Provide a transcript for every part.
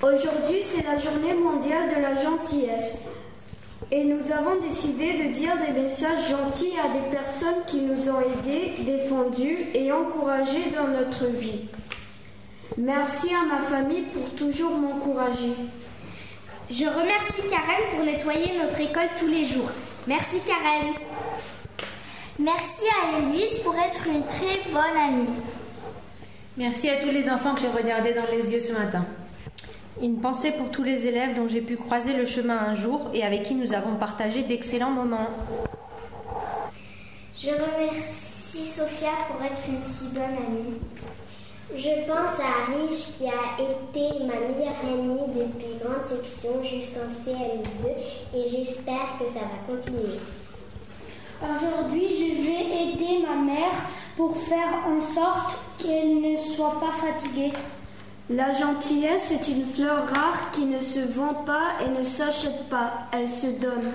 Aujourd'hui, c'est la journée mondiale de la gentillesse. Et nous avons décidé de dire des messages gentils à des personnes qui nous ont aidés, défendus et encouragés dans notre vie. Merci à ma famille pour toujours m'encourager. Je remercie Karen pour nettoyer notre école tous les jours. Merci Karen. Merci à Elise pour être une très bonne amie. Merci à tous les enfants que j'ai regardés dans les yeux ce matin. Une pensée pour tous les élèves dont j'ai pu croiser le chemin un jour et avec qui nous avons partagé d'excellents moments. Je remercie Sophia pour être une si bonne amie. Je pense à Rich qui a été ma meilleure amie depuis grande section jusqu'en CM2 et j'espère que ça va continuer. Aujourd'hui, je vais aider ma mère pour faire en sorte qu'elle ne soit pas fatiguée. La gentillesse est une fleur rare qui ne se vend pas et ne s'achète pas, elle se donne.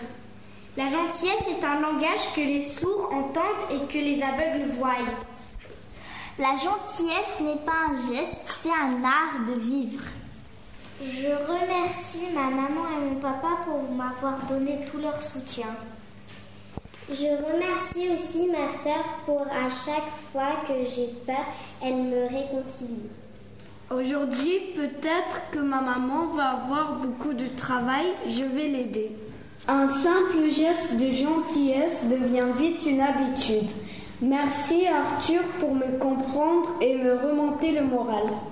La gentillesse est un langage que les sourds entendent et que les aveugles voient. La gentillesse n'est pas un geste, c'est un art de vivre. Je remercie ma maman et mon papa pour m'avoir donné tout leur soutien. Je remercie aussi ma sœur pour à chaque fois que j'ai peur, elle me réconcilie. Aujourd'hui, peut-être que ma maman va avoir beaucoup de travail, je vais l'aider. Un simple geste de gentillesse devient vite une habitude. Merci Arthur pour me comprendre et me remonter le moral.